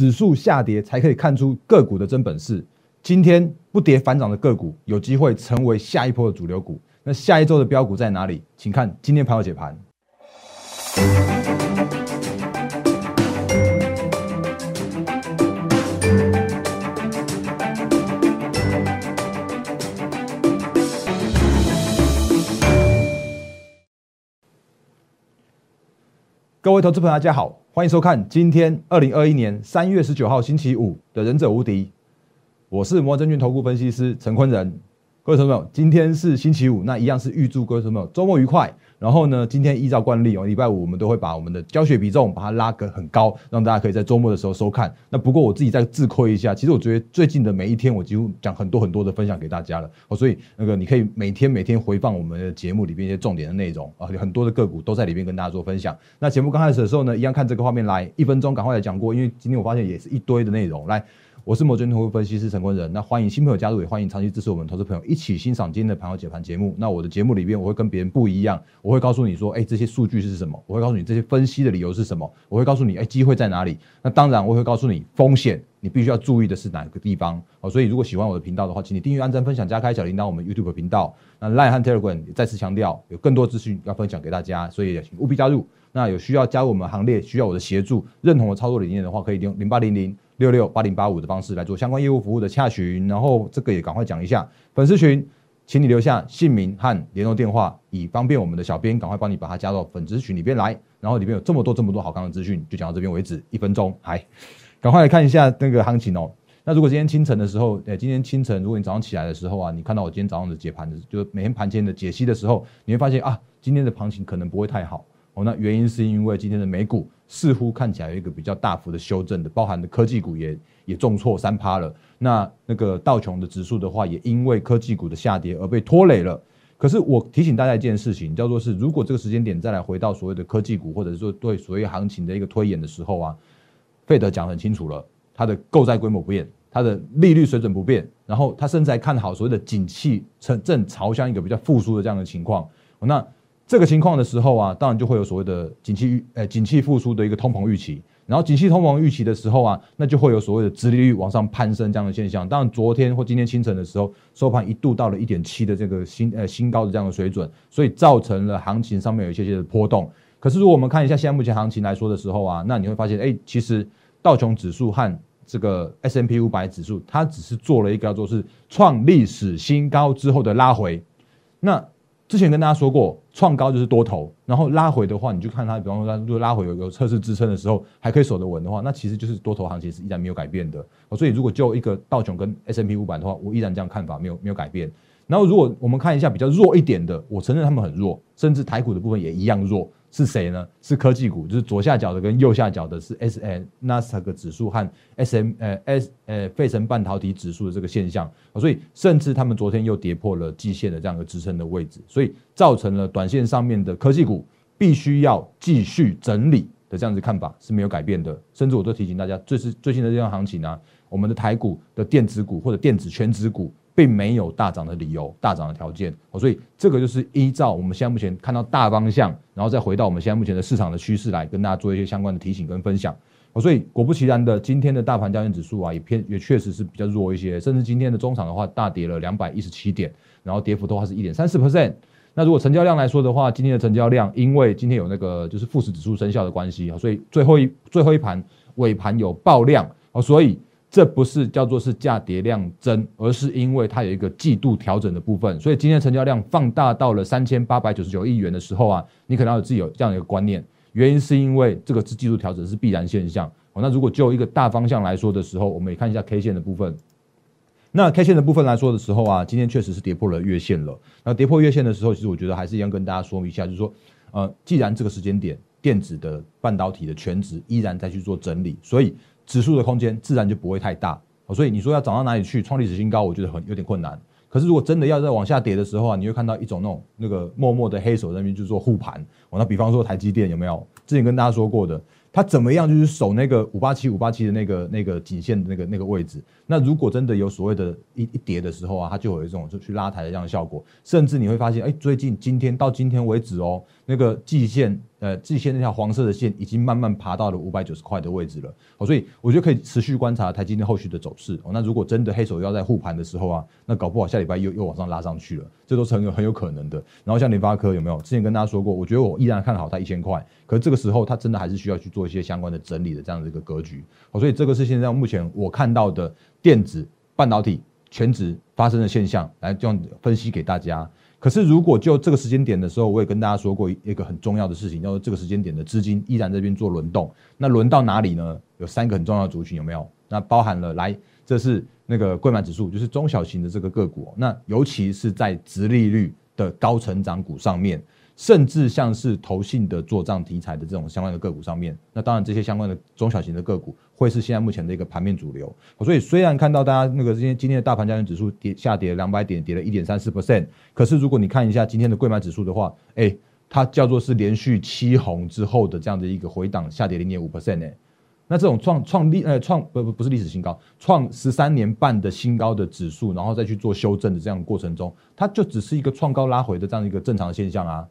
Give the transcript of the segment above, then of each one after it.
指数下跌才可以看出个股的真本事。今天不跌反涨的个股，有机会成为下一波的主流股。那下一周的标股在哪里？请看今天盘后解盘。各位投资朋友，大家好，欢迎收看今天二零二一年三月十九号星期五的《忍者无敌》，我是摩证券投顾分析师陈坤仁。各位朋友，今天是星期五，那一样是预祝各位朋友周末愉快。然后呢，今天依照惯例哦，礼拜五我们都会把我们的教学比重把它拉个很高，让大家可以在周末的时候收看。那不过我自己再自亏一下，其实我觉得最近的每一天我几乎讲很多很多的分享给大家了哦，所以那个你可以每天每天回放我们的节目里边一些重点的内容啊，很多的个股都在里边跟大家做分享。那节目刚开始的时候呢，一样看这个画面来，一分钟赶快来讲过，因为今天我发现也是一堆的内容来。我是摩根投顾分析师陈坤仁，那欢迎新朋友加入，也欢迎长期支持我们投资朋友一起欣赏今天的盘后解盘节目。那我的节目里边，我会跟别人不一样，我会告诉你说，哎，这些数据是什么？我会告诉你这些分析的理由是什么？我会告诉你，哎，机会在哪里？那当然，我会告诉你风险，你必须要注意的是哪个地方？好，所以如果喜欢我的频道的话，请你订阅、按赞、分享、加开小铃铛，我们 YouTube 频道。那 Line 和 Telegram 也再次强调，有更多资讯要分享给大家，所以请务必加入。那有需要加入我们行列，需要我的协助，认同我操作理念的话，可以用零八零零。六六八零八五的方式来做相关业务服务的洽询，然后这个也赶快讲一下粉丝群，请你留下姓名和联络电话，以方便我们的小编赶快帮你把它加到粉丝群里边来。然后里面有这么多这么多好看的资讯，就讲到这边为止，一分钟，还赶快来看一下那个行情哦。那如果今天清晨的时候，呃，今天清晨如果你早上起来的时候啊，你看到我今天早上的解盘的，就是每天盘前的解析的时候，你会发现啊，今天的行情可能不会太好。那原因是因为今天的美股似乎看起来有一个比较大幅的修正的，包含的科技股也也重挫三趴了。那那个道琼的指数的话，也因为科技股的下跌而被拖累了。可是我提醒大家一件事情，叫做是如果这个时间点再来回到所谓的科技股，或者是说对所谓行情的一个推演的时候啊，费德讲很清楚了，它的购债规模不变，它的利率水准不变，然后它甚至还看好所谓的景气正正朝向一个比较复苏的这样的情况。那这个情况的时候啊，当然就会有所谓的景气预，呃，景气复苏的一个通膨预期。然后景气通膨预期的时候啊，那就会有所谓的殖利率往上攀升这样的现象。当然，昨天或今天清晨的时候，收盘一度到了一点七的这个新呃新高的这样的水准，所以造成了行情上面有一些些的波动。可是，如果我们看一下现在目前行情来说的时候啊，那你会发现，哎，其实道琼指数和这个 S M P 五百指数，它只是做了一个叫做是创历史新高之后的拉回。那之前跟大家说过，创高就是多头，然后拉回的话，你就看它，比方说它如果拉回有有测试支撑的时候，还可以守得稳的话，那其实就是多头行情是依然没有改变的。所以如果就一个道琼跟 S M P 五百的话，我依然这样看法，没有没有改变。然后如果我们看一下比较弱一点的，我承认他们很弱，甚至台股的部分也一样弱。是谁呢？是科技股，就是左下角的跟右下角的是 S N 纳斯达克指数和 S M 呃 S 呃费城半导体指数的这个现象所以甚至他们昨天又跌破了季线的这样一个支撑的位置，所以造成了短线上面的科技股必须要继续整理的这样子看法是没有改变的，甚至我都提醒大家，最是最近的这样行情呢，我们的台股的电子股或者电子全指股。并没有大涨的理由，大涨的条件，所以这个就是依照我们现在目前看到大方向，然后再回到我们现在目前的市场的趋势来跟大家做一些相关的提醒跟分享。所以果不其然的，今天的大盘交易指数啊，也偏也确实是比较弱一些，甚至今天的中场的话大跌了两百一十七点，然后跌幅的话是一点三四 percent。那如果成交量来说的话，今天的成交量因为今天有那个就是富时指数生效的关系啊，所以最后一最后一盘尾盘有爆量啊，所以。这不是叫做是价跌量增，而是因为它有一个季度调整的部分，所以今天成交量放大到了三千八百九十九亿元的时候啊，你可能要自己有这样一个观念，原因是因为这个是季度调整是必然现象。哦，那如果就一个大方向来说的时候，我们也看一下 K 线的部分。那 K 线的部分来说的时候啊，今天确实是跌破了月线了。那跌破月线的时候，其实我觉得还是一样跟大家说明一下，就是说，呃，既然这个时间点电子的半导体的全值依然在去做整理，所以。指数的空间自然就不会太大，所以你说要涨到哪里去创历史新高，我觉得很有点困难。可是如果真的要再往下跌的时候啊，你会看到一种那种那个默默的黑手那边就做护盘。那比方说台积电有没有？之前跟大家说过的，它怎么样就是守那个五八七五八七的那个那个颈线的那个那个位置。那如果真的有所谓的一一跌的时候啊，它就有一种就去拉抬的这样的效果。甚至你会发现，哎，最近今天到今天为止哦。那个季线，呃，季线那条黄色的线已经慢慢爬到了五百九十块的位置了。哦，所以我觉得可以持续观察台积电后续的走势。哦，那如果真的黑手要在护盘的时候啊，那搞不好下礼拜又又往上拉上去了，这都是很有很有可能的。然后像联发科有没有？之前跟大家说过，我觉得我依然看好它一千块，可是这个时候它真的还是需要去做一些相关的整理的这样的一个格局。哦，所以这个是现在目前我看到的电子半导体全值发生的现象，来这样分析给大家。可是，如果就这个时间点的时候，我也跟大家说过一个很重要的事情，就是这个时间点的资金依然这边做轮动。那轮到哪里呢？有三个很重要的族群，有没有？那包含了来，这是那个贵买指数，就是中小型的这个个股。那尤其是在直利率的高成长股上面。甚至像是投信的做账题材的这种相关的个股上面，那当然这些相关的中小型的个股会是现在目前的一个盘面主流。所以虽然看到大家那个今天今天的大盘交易指数跌下跌两百点，跌了一点三四 percent，可是如果你看一下今天的贵买指数的话，哎，它叫做是连续七红之后的这样的一个回档下跌零点五 percent 哎，那这种创创历呃创不不不是历史新高，创十三年半的新高的指数，然后再去做修正的这样过程中，它就只是一个创高拉回的这样一个正常现象啊。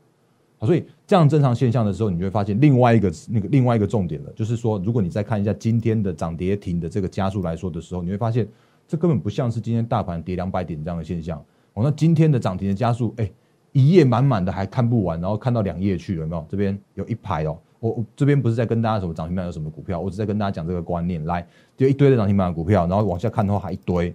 所以这样正常现象的时候，你就会发现另外一个那个另外一个重点了，就是说，如果你再看一下今天的涨跌停的这个加速来说的时候，你会发现这根本不像是今天大盘跌两百点这样的现象。哦，那今天的涨停的加速，哎，一页满满的还看不完，然后看到两页去了，有没有？这边有一排哦，我我这边不是在跟大家什么涨停板有什么股票，我只在跟大家讲这个观念。来，就一堆的涨停板的股票，然后往下看的话还一堆，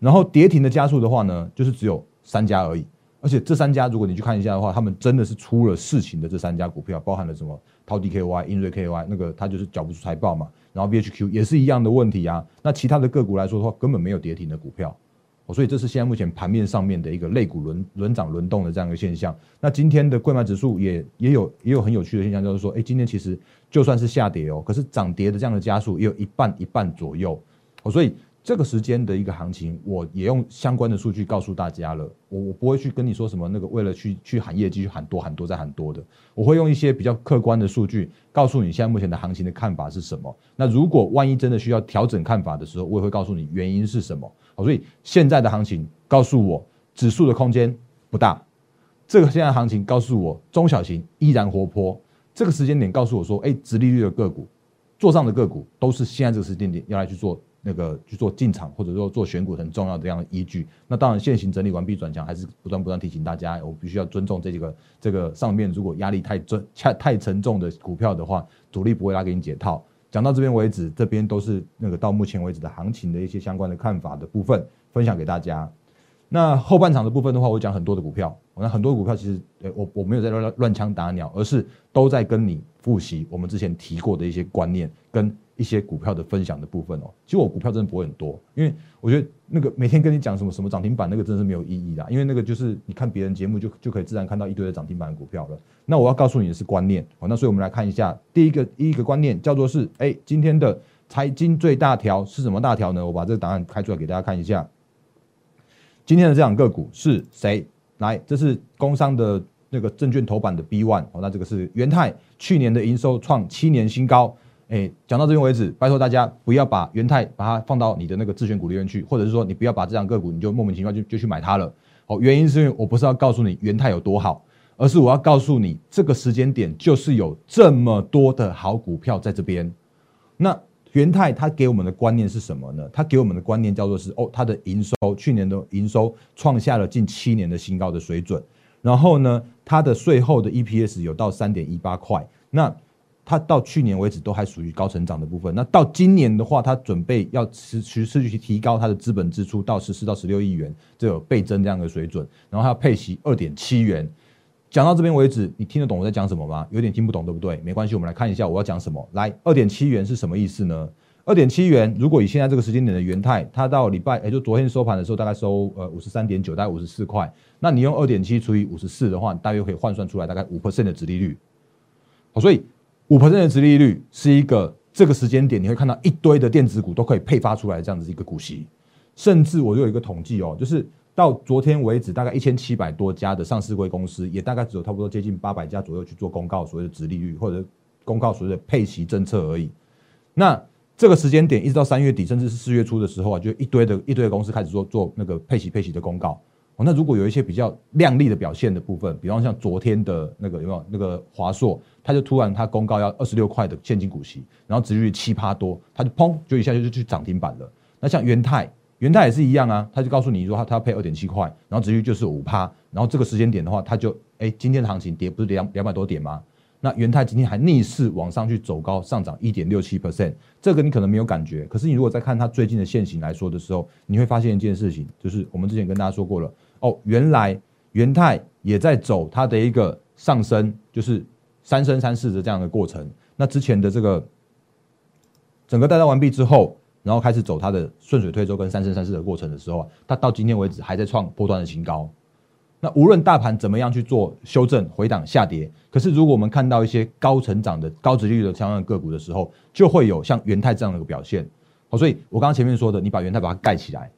然后跌停的加速的话呢，就是只有三家而已。而且这三家，如果你去看一下的话，他们真的是出了事情的这三家股票，包含了什么？滔 DKY、英瑞 KY，那个它就是缴不出财报嘛。然后 VHQ 也是一样的问题啊。那其他的个股来说的话，根本没有跌停的股票。所以这是现在目前盘面上面的一个类股轮轮涨轮动的这样一个现象。那今天的贵买指数也也有也有很有趣的现象，就是说，哎，今天其实就算是下跌哦，可是涨跌的这样的加速也有一半一半左右。哦，所以。这个时间的一个行情，我也用相关的数据告诉大家了。我我不会去跟你说什么那个为了去去喊业绩去喊多喊多再喊多的，我会用一些比较客观的数据告诉你现在目前的行情的看法是什么。那如果万一真的需要调整看法的时候，我也会告诉你原因是什么。好，所以现在的行情告诉我指数的空间不大，这个现在行情告诉我中小型依然活泼。这个时间点告诉我说，哎，直利率的个股，做上的个股都是现在这个时间点要来去做。那个去做进场或者说做选股很重要的这样的依据。那当然，现行整理完毕转强，还是不断不断提醒大家，我必须要尊重这几个这个上面如果压力太重、太太沉重的股票的话，主力不会拉给你解套。讲到这边为止，这边都是那个到目前为止的行情的一些相关的看法的部分，分享给大家。那后半场的部分的话，我讲很多的股票，那很多股票其实，呃，我我没有在乱乱枪打鸟，而是都在跟你复习我们之前提过的一些观念跟。一些股票的分享的部分哦，其实我股票真的不会很多，因为我觉得那个每天跟你讲什么什么涨停板，那个真的是没有意义的，因为那个就是你看别人节目就就可以自然看到一堆的涨停板股票了。那我要告诉你的是观念哦，那所以我们来看一下第一个第一个观念叫做是，哎，今天的财经最大条是什么大条呢？我把这个答案开出来给大家看一下。今天的这两个股是谁？来，这是工商的那个证券头版的 B one 哦，那这个是元泰，去年的营收创七年新高。哎，讲到这边为止，拜托大家不要把元泰把它放到你的那个自选股里面去，或者是说你不要把这张个股你就莫名其妙就就去买它了。哦，原因是因为我不是要告诉你元泰有多好，而是我要告诉你这个时间点就是有这么多的好股票在这边。那元泰它给我们的观念是什么呢？它给我们的观念叫做是哦，它的营收去年的营收创下了近七年的新高的水准，然后呢，它的税后的 EPS 有到三点一八块，那。它到去年为止都还属于高成长的部分，那到今年的话，它准备要持持续去提高它的资本支出到十四到十六亿元，这有倍增这样的水准，然后它要配息二点七元。讲到这边为止，你听得懂我在讲什么吗？有点听不懂，对不对？没关系，我们来看一下我要讲什么。来，二点七元是什么意思呢？二点七元，如果以现在这个时间点的元泰，它到礼拜，也就昨天收盘的时候，大概收呃五十三点九，大概五十四块。那你用二点七除以五十四的话，大约可以换算出来大概五 percent 的殖利率。好，所以。五的殖利率是一个这个时间点，你会看到一堆的电子股都可以配发出来这样子一个股息，甚至我有一个统计哦，就是到昨天为止，大概一千七百多家的上市贵公司，也大概只有差不多接近八百家左右去做公告所谓的殖利率或者公告所谓的配息政策而已。那这个时间点一直到三月底，甚至是四月初的时候啊，就一堆的一堆的公司开始做做那个配息配息的公告。哦，那如果有一些比较亮丽的表现的部分，比方像昨天的那个有没有那个华硕，它就突然它公告要二十六块的现金股息，然后殖利率七趴多，它就砰就一下就去涨停板了。那像元泰，元泰也是一样啊，他就告诉你说他他要配二点七块，然后殖利率就是五趴，然后这个时间点的话，它就哎今天的行情跌不是两两百多点吗？那元泰今天还逆势往上去走高，上涨一点六七 percent，这个你可能没有感觉，可是你如果再看它最近的线型来说的时候，你会发现一件事情，就是我们之前跟大家说过了。哦，原来元泰也在走它的一个上升，就是三升三世的这样的过程。那之前的这个整个带到完毕之后，然后开始走它的顺水推舟跟三升三世的过程的时候啊，它到今天为止还在创波段的新高。那无论大盘怎么样去做修正、回档、下跌，可是如果我们看到一些高成长的、高值率的相关个股的时候，就会有像元泰这样的一个表现。好，所以我刚刚前面说的，你把元泰把它盖起来。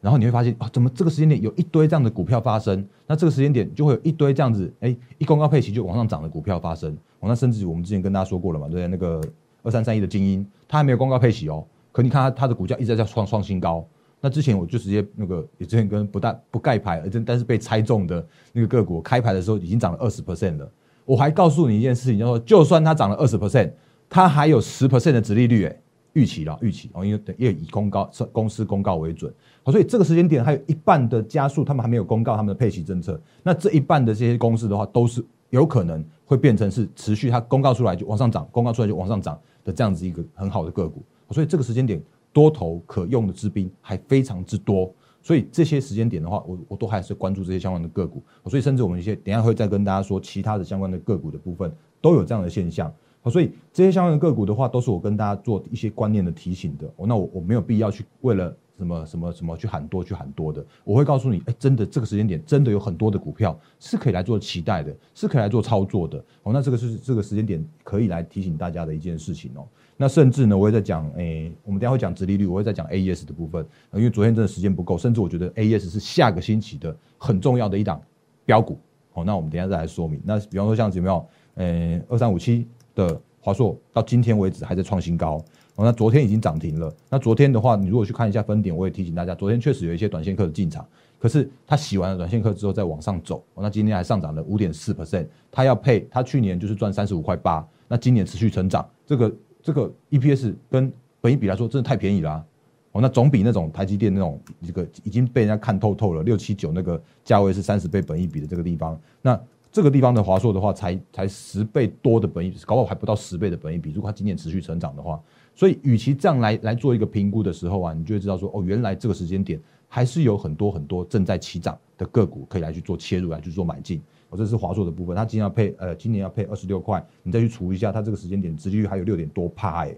然后你会发现啊，怎么这个时间点有一堆这样的股票发生？那这个时间点就会有一堆这样子，哎，一公告配齐就往上涨的股票发生。哦，那甚至我们之前跟大家说过了嘛，对不对？那个二三三一的精英，它还没有公告配齐哦，可你看它它的股价一直在创创新高。那之前我就直接那个也之前跟不带不盖牌，而真但是被猜中的那个个股，开牌的时候已经涨了二十 percent 了。我还告诉你一件事情，叫做就算它涨了二十 percent，它还有十 percent 的值利率，哎。预期了，预期哦，因为等也以公告公司公告为准，好，所以这个时间点还有一半的加速，他们还没有公告他们的配息政策，那这一半的这些公司的话，都是有可能会变成是持续它公告出来就往上涨，公告出来就往上涨的这样子一个很好的个股，所以这个时间点多头可用的资兵还非常之多，所以这些时间点的话，我我都还是关注这些相关的个股，所以甚至我们一些等下会再跟大家说其他的相关的个股的部分都有这样的现象。所以这些相关的个股的话，都是我跟大家做一些观念的提醒的。哦，那我我没有必要去为了什么什么什么去喊多去喊多的。我会告诉你，哎，真的这个时间点真的有很多的股票是可以来做期待的，是可以来做操作的。哦，那这个是这个时间点可以来提醒大家的一件事情哦。那甚至呢，我也在讲，哎，我们等下会讲直利率，我会在讲 AES 的部分。因为昨天真的时间不够，甚至我觉得 AES 是下个星期的很重要的一档标股。哦，那我们等下再来说明。那比方说像有没有，呃，二三五七的。华硕到今天为止还在创新高，那昨天已经涨停了。那昨天的话，你如果去看一下分点，我也提醒大家，昨天确实有一些短线客的进场，可是他洗完了短线客之后再往上走，那今天还上涨了五点四 percent。他要配，他去年就是赚三十五块八，那今年持续成长，这个这个 EPS 跟本益比来说真的太便宜了，哦，那总比那种台积电那种这个已经被人家看透透了六七九那个价位是三十倍本益比的这个地方，那。这个地方的华硕的话，才才十倍多的本益比，搞不好还不到十倍的本益比。如果它今年持续成长的话，所以与其这样来来做一个评估的时候啊，你就会知道说，哦，原来这个时间点还是有很多很多正在起涨的个股可以来去做切入，来去做买进。哦，这是华硕的部分，它今年要配呃，今年要配二十六块，你再去除一下，它这个时间点殖利率还有六点多趴哎。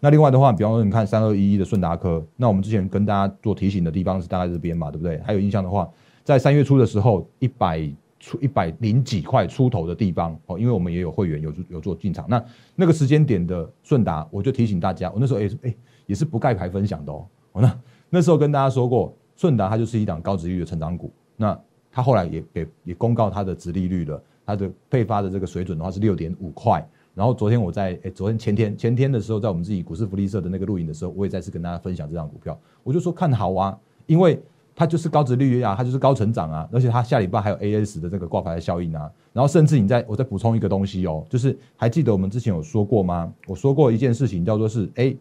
那另外的话，比方说你看三二一一的顺达科，那我们之前跟大家做提醒的地方是大概这边嘛，对不对？还有印象的话，在三月初的时候一百。出一百零几块出头的地方哦，因为我们也有会员有有做进场，那那个时间点的顺达，我就提醒大家，我那时候也是哎也是不盖牌分享的哦。那那时候跟大家说过，顺达它就是一档高值率的成长股，那他后来也也也公告他的值利率了，他的配发的这个水准的话是六点五块。然后昨天我在哎昨天前天前天的时候，在我们自己股市福利社的那个录影的时候，我也再次跟大家分享这张股票，我就说看好啊，因为。它就是高值利率啊，它就是高成长啊，而且它下礼拜还有 AS 的这个挂牌的效应啊，然后甚至你再我再补充一个东西哦，就是还记得我们之前有说过吗？我说过一件事情叫做是哎，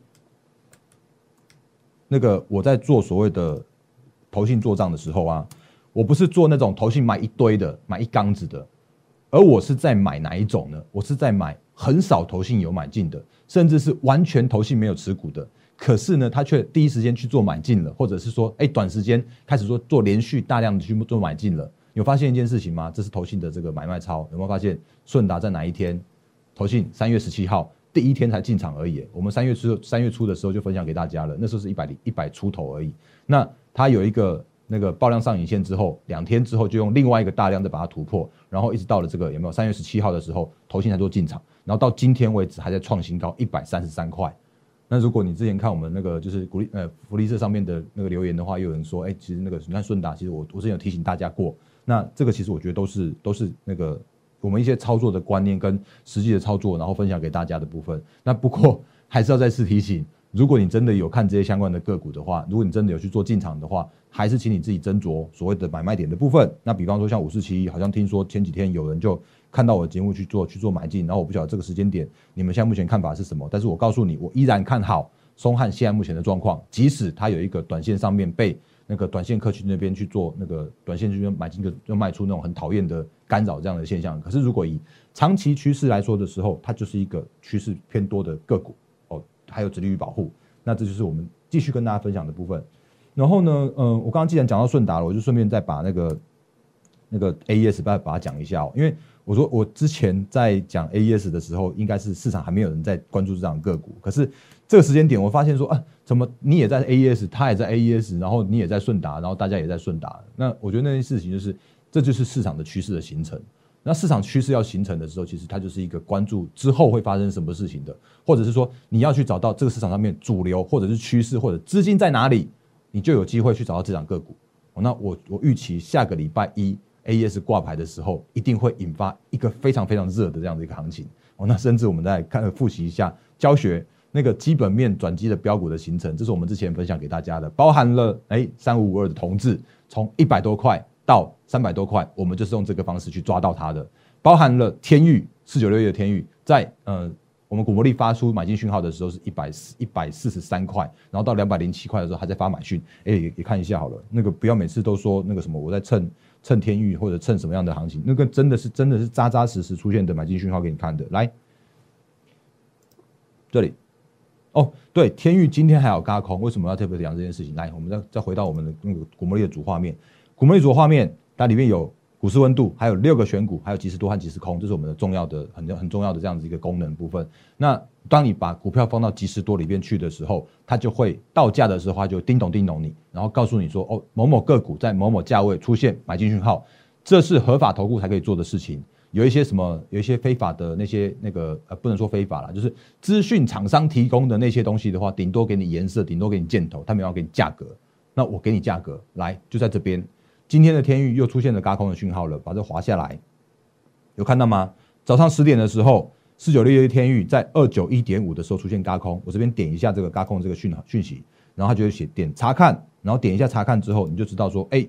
那个我在做所谓的投信做账的时候啊，我不是做那种投信买一堆的买一缸子的，而我是在买哪一种呢？我是在买很少投信有买进的，甚至是完全投信没有持股的。可是呢，他却第一时间去做买进了，或者是说，哎，短时间开始说做连续大量的去做买进了。有发现一件事情吗？这是投信的这个买卖超，有没有发现？顺达在哪一天？投信三月十七号第一天才进场而已。我们三月初三月初的时候就分享给大家了，那时候是一百零一百出头而已。那它有一个那个爆量上影线之后，两天之后就用另外一个大量再把它突破，然后一直到了这个有没有？三月十七号的时候，头先才做进场，然后到今天为止还在创新高一百三十三块。那如果你之前看我们那个就是鼓励呃福利社上面的那个留言的话，有人说，哎，其实那个你看顺达，其实我我之前有提醒大家过，那这个其实我觉得都是都是那个我们一些操作的观念跟实际的操作，然后分享给大家的部分。那不过还是要再次提醒，如果你真的有看这些相关的个股的话，如果你真的有去做进场的话，还是请你自己斟酌所谓的买卖点的部分。那比方说像五四七，好像听说前几天有人就看到我的节目去做去做买进，然后我不晓得这个时间点你们现在目前看法是什么，但是我告诉你，我依然看好松汉现在目前的状况，即使它有一个短线上面被那个短线客群那边去做那个短线去买进就就卖出那种很讨厌的干扰这样的现象，可是如果以长期趋势来说的时候，它就是一个趋势偏多的个股，还有殖利率保护，那这就是我们继续跟大家分享的部分。然后呢，嗯，我刚刚既然讲到顺达了，我就顺便再把那个那个 A E S 把把它讲一下哦，因为我说我之前在讲 A E S 的时候，应该是市场还没有人在关注这档个股，可是这个时间点我发现说啊，怎么你也在 A E S，他也在 A E S，然后你也在顺达，然后大家也在顺达，那我觉得那件事情就是这就是市场的趋势的形成。那市场趋势要形成的时候，其实它就是一个关注之后会发生什么事情的，或者是说你要去找到这个市场上面主流或者是趋势或者资金在哪里，你就有机会去找到这档个股。那我我预期下个礼拜一 A E S 挂牌的时候，一定会引发一个非常非常热的这样的一个行情。哦，那甚至我们再看复习一下教学那个基本面转机的标股的形成，这是我们之前分享给大家的，包含了哎三五五二的同志从一百多块。到三百多块，我们就是用这个方式去抓到它的，包含了天域四九六一的天域，在呃我们股魔力发出买进讯号的时候是一百四一百四十三块，然后到两百零七块的时候还在发买讯，哎也也看一下好了，那个不要每次都说那个什么我在蹭蹭天域或者蹭什么样的行情，那个真的是真的是扎扎实实出现的买进讯号给你看的，来这里哦对，天域今天还有嘎空，为什么要特别讲这件事情？来，我们再再回到我们的那个股魔力的主画面。股魔力组画面，它里面有股市温度，还有六个选股，还有即时多和即时空，这是我们的重要的、很很重要的这样子一个功能部分。那当你把股票放到即时多里面去的时候，它就会到价的时候，它就叮咚叮咚你，然后告诉你说，哦，某某个股在某某价位出现买进讯号，这是合法投顾才可以做的事情。有一些什么，有一些非法的那些那个呃，不能说非法了，就是资讯厂商提供的那些东西的话，顶多给你颜色，顶多给你箭头，他没有给你价格。那我给你价格，来就在这边。今天的天域又出现了嘎空的讯号了，把这滑下来，有看到吗？早上十点的时候，四九六一天域在二九一点五的时候出现嘎空，我这边点一下这个嘎空这个讯号讯息，然后它就会写点查看，然后点一下查看之后，你就知道说，哎，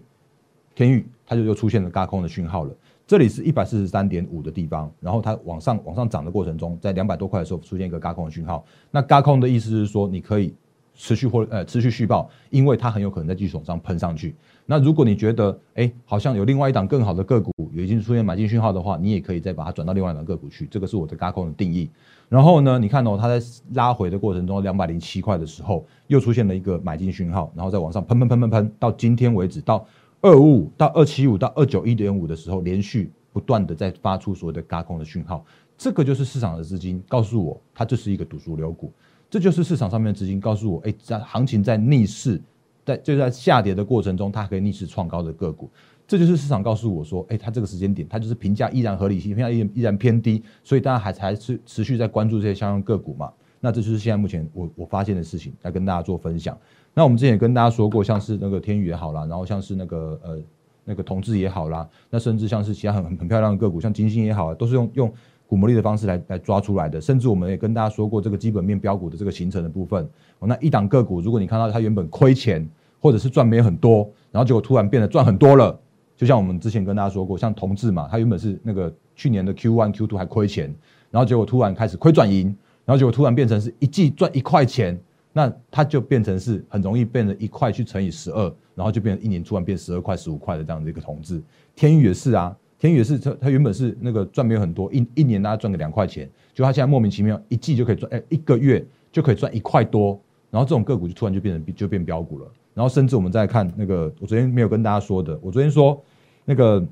天域它就又出现了嘎空的讯号了。这里是一百四十三点五的地方，然后它往上往上涨的过程中，在两百多块的时候出现一个嘎空的讯号。那嘎空的意思是说，你可以持续或呃持续续报，因为它很有可能在技术上喷上去。那如果你觉得，哎，好像有另外一档更好的个股已经出现买进讯号的话，你也可以再把它转到另外一档个股去。这个是我的高空的定义。然后呢，你看哦，它在拉回的过程中，两百零七块的时候，又出现了一个买进讯号，然后再往上喷喷喷喷喷，到今天为止，到二五五到二七五到二九一点五的时候，连续不断的在发出所谓的高空的讯号。这个就是市场的资金告诉我，它就是一个赌输流股。这就是市场上面的资金告诉我，哎，在行情在逆势。在就在下跌的过程中，它可以逆势创高的个股，这就是市场告诉我说，哎，它这个时间点，它就是评价依然合理性，评价依然依然偏低，所以大家还还是持续在关注这些相关个股嘛？那这就是现在目前我我发现的事情，来跟大家做分享。那我们之前也跟大家说过，像是那个天宇也好啦，然后像是那个呃那个同志也好啦，那甚至像是其他很很很漂亮的个股，像金星也好，都是用用股魔力的方式来来抓出来的。甚至我们也跟大家说过，这个基本面标股的这个形成的部分，那一档个股，如果你看到它原本亏钱。或者是赚没很多，然后结果突然变得赚很多了，就像我们之前跟大家说过，像同志嘛，它原本是那个去年的 Q one Q two 还亏钱，然后结果突然开始亏转盈，然后结果突然变成是一季赚一块钱，那它就变成是很容易变成一块去乘以十二，然后就变成一年突然变十二块十五块的这样的一个同志。天宇也是啊，天宇是他他原本是那个赚没有很多，一一年大概赚个两块钱，就他现在莫名其妙一季就可以赚，哎，一个月就可以赚一块多，然后这种个股就突然就变成就变标股了。然后甚至我们再看那个，我昨天没有跟大家说的，我昨天说那个，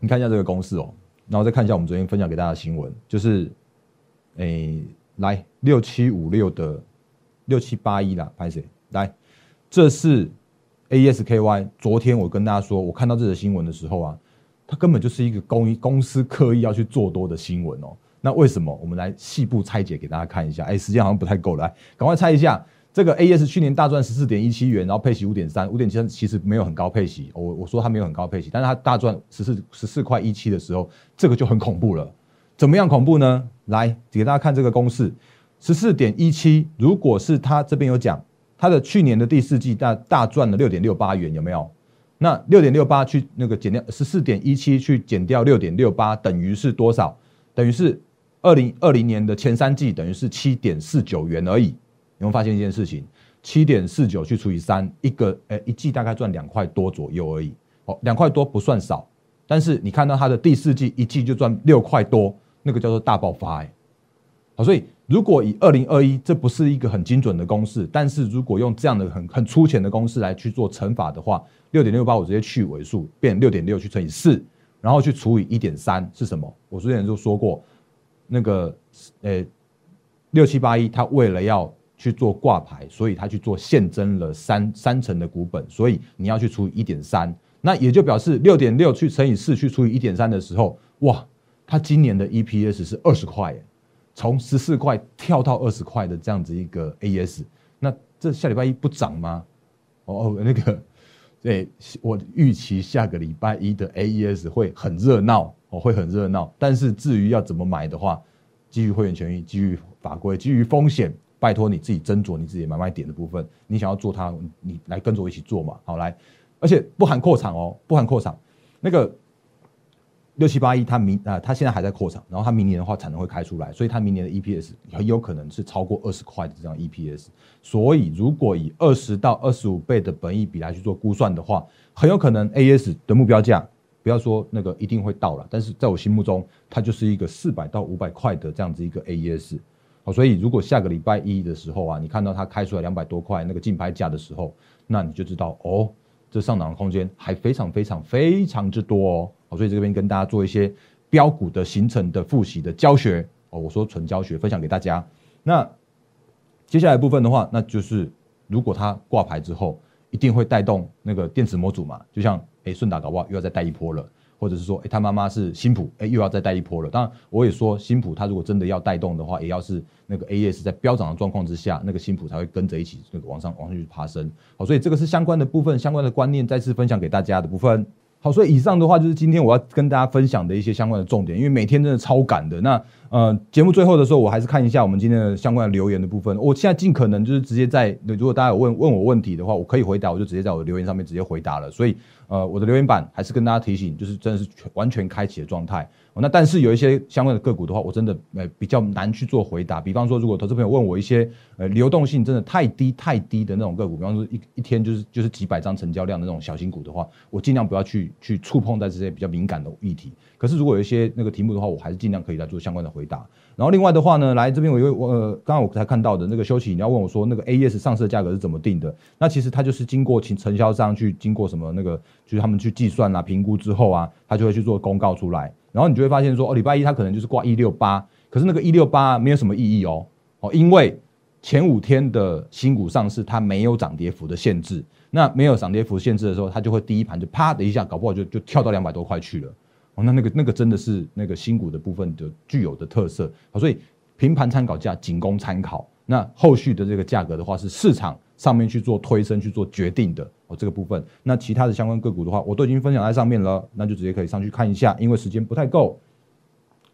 你看一下这个公式哦，然后再看一下我们昨天分享给大家的新闻，就是，诶，来六七五六的六七八一啦，拍谁？来，这是 A S K Y。昨天我跟大家说，我看到这则新闻的时候啊，它根本就是一个公公司刻意要去做多的新闻哦。那为什么？我们来细部拆解给大家看一下。哎，时间好像不太够，来，赶快猜一下。这个 A S 去年大赚十四点一七元，然后配息五点三，五点七其实没有很高配息。我我说它没有很高配息，但是它大赚十四十四块一七的时候，这个就很恐怖了。怎么样恐怖呢？来给大家看这个公式，十四点一七，如果是它这边有讲，它的去年的第四季大大赚了六点六八元，有没有？那六点六八去那个减掉十四点一七去减掉六点六八，等于是多少？等于是二零二零年的前三季，等于是七点四九元而已。有没有发现一件事情？七点四九去除以三，一个诶一季大概赚两块多左右而已。哦，两块多不算少，但是你看到它的第四季一季就赚六块多，那个叫做大爆发哎。好，所以如果以二零二一，这不是一个很精准的公式，但是如果用这样的很很粗浅的公式来去做乘法的话，六点六八我直接去尾数，变六点六去乘以四，然后去除以一点三是什么？我之前就说过，那个诶六七八一，它为了要去做挂牌，所以他去做现增了三三成的股本，所以你要去除以一点三，那也就表示六点六去乘以四去除以一点三的时候，哇，他今年的 EPS 是二十块，从十四块跳到二十块的这样子一个 AES，那这下礼拜一不涨吗？哦哦，那个，对我预期下个礼拜一的 AES 会很热闹，哦，会很热闹，但是至于要怎么买的话，基于会员权益，基于法规，基于风险。拜托你自己斟酌你自己买卖点的部分，你想要做它，你来跟着我一起做嘛。好来，而且不含扩场哦，不含扩场。那个六七八一，它明啊，它现在还在扩场，然后它明年的话产能会开出来，所以它明年的 EPS 很有可能是超过二十块的这样 EPS。所以如果以二十到二十五倍的本益比来去做估算的话，很有可能 AS 的目标价不要说那个一定会到了，但是在我心目中，它就是一个四百到五百块的这样子一个 AS。好，所以如果下个礼拜一的时候啊，你看到它开出来两百多块那个竞拍价的时候，那你就知道哦，这上涨的空间还非常非常非常之多哦。所以这边跟大家做一些标股的形成的复习的教学哦，我说纯教学分享给大家。那接下来部分的话，那就是如果它挂牌之后，一定会带动那个电子模组嘛，就像哎顺达搞不好又要再带一波了。或者是说，哎，他妈妈是新普，哎，又要再带一波了。当然，我也说新普，他如果真的要带动的话，也要是那个 A S 在飙涨的状况之下，那个新普才会跟着一起那个往上往上去爬升。好，所以这个是相关的部分，相关的观念再次分享给大家的部分。好，所以以上的话就是今天我要跟大家分享的一些相关的重点，因为每天真的超赶的。那呃，节目最后的时候，我还是看一下我们今天的相关的留言的部分。我现在尽可能就是直接在，如果大家有问问我问题的话，我可以回答，我就直接在我的留言上面直接回答了。所以呃，我的留言板还是跟大家提醒，就是真的是全完全开启的状态。那但是有一些相关的个股的话，我真的呃比较难去做回答。比方说，如果投资朋友问我一些呃流动性真的太低太低的那种个股，比方说一一天就是就是几百张成交量的那种小型股的话，我尽量不要去去触碰在这些比较敏感的议题。可是如果有一些那个题目的话，我还是尽量可以来做相关的回答。然后另外的话呢，来这边我因为我刚刚我才看到的那个休息，你要问我说那个 A S 上市的价格是怎么定的？那其实它就是经过承承销商去经过什么那个就是他们去计算啊评估之后啊，他就会去做公告出来。然后你就会发现说，哦，礼拜一它可能就是挂一六八，可是那个一六八没有什么意义哦，哦，因为前五天的新股上市它没有涨跌幅的限制，那没有涨跌幅限制的时候，它就会第一盘就啪的一下，搞不好就就跳到两百多块去了，哦，那那个那个真的是那个新股的部分的具有的特色，所以平盘参考价仅供参考，那后续的这个价格的话是市场上面去做推升去做决定的哦。这个部分，那其他的相关个股的话，我都已经分享在上面了，那就直接可以上去看一下，因为时间不太够。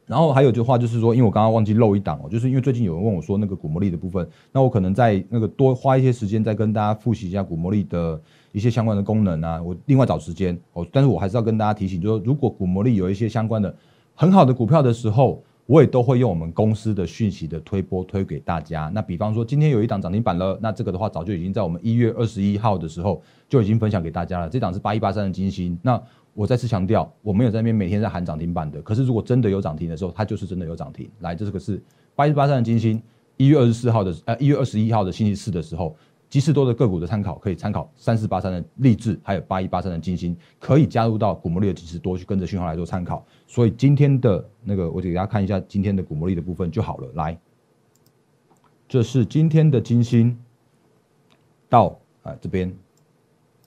然后还有句话就是说，因为我刚刚忘记漏一档哦，就是因为最近有人问我说那个股魔力的部分，那我可能在那个多花一些时间再跟大家复习一下股魔力的一些相关的功能啊，我另外找时间哦。但是我还是要跟大家提醒，就是说如果股魔力有一些相关的很好的股票的时候。我也都会用我们公司的讯息的推波推给大家。那比方说，今天有一档涨停板了，那这个的话早就已经在我们一月二十一号的时候就已经分享给大家了。这档是八一八三的金星。那我再次强调，我没有在那边每天在喊涨停板的。可是如果真的有涨停的时候，它就是真的有涨停。来，这个是八一八三的金星，一月二十四号的呃一月二十一号的星期四的时候。基士多的个股的参考可以参考三四八三的励志，还有八一八三的金星，可以加入到股魔力的基士多去跟着讯号来做参考。所以今天的那个，我就给大家看一下今天的股魔力的部分就好了。来，这是今天的金星，到啊这边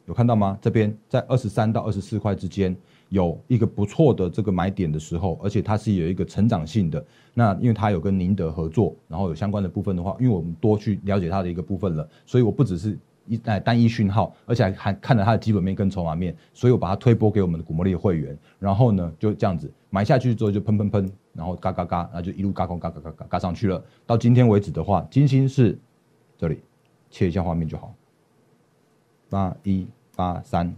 有看到吗？这边在二十三到二十四块之间。有一个不错的这个买点的时候，而且它是有一个成长性的。那因为它有跟宁德合作，然后有相关的部分的话，因为我们多去了解它的一个部分了，所以我不只是一哎单一讯号，而且还看了它的基本面跟筹码面，所以我把它推播给我们的股魔力的会员，然后呢就这样子买下去之后就喷喷喷然后嘎嘎嘎，那就一路嘎空嘎嘎嘎嘎嘎上去了。到今天为止的话，金星是这里，切一下画面就好。八一八三，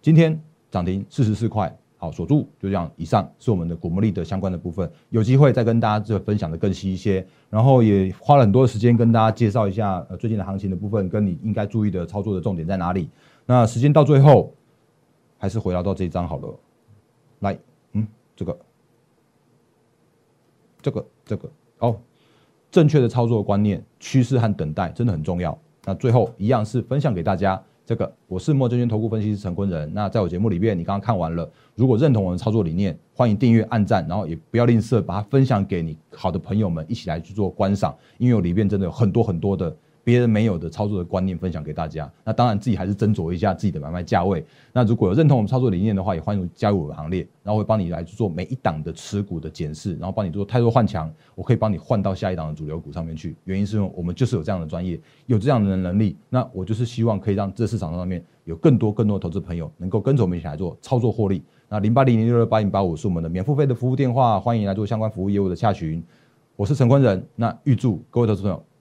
今天涨停四十四块，好锁住，就这样。以上是我们的股魔力的相关的部分，有机会再跟大家这分享的更细一些。然后也花了很多时间跟大家介绍一下呃最近的行情的部分，跟你应该注意的操作的重点在哪里。那时间到最后，还是回到到这一张好了。来，嗯，这个，这个，这个，哦，正确的操作观念、趋势和等待真的很重要。那最后一样是分享给大家。这个我是莫证券投顾分析师陈坤仁。那在我节目里面，你刚刚看完了，如果认同我的操作理念，欢迎订阅、按赞，然后也不要吝啬，把它分享给你好的朋友们，一起来去做观赏。因为我里面真的有很多很多的。别人没有的操作的观念分享给大家，那当然自己还是斟酌一下自己的买卖价位。那如果有认同我们操作理念的话，也欢迎加入我的行列，然后会帮你来做每一档的持股的检视，然后帮你做太多换强，我可以帮你换到下一档的主流股上面去。原因是因为我们就是有这样的专业，有这样的能力。那我就是希望可以让这市场上面有更多更多的投资朋友能够跟着我们一起来做操作获利。那零八零零六六八零八五是我们的免付费的服务电话，欢迎来做相关服务业务的洽询。我是陈坤仁，那预祝各位投资朋友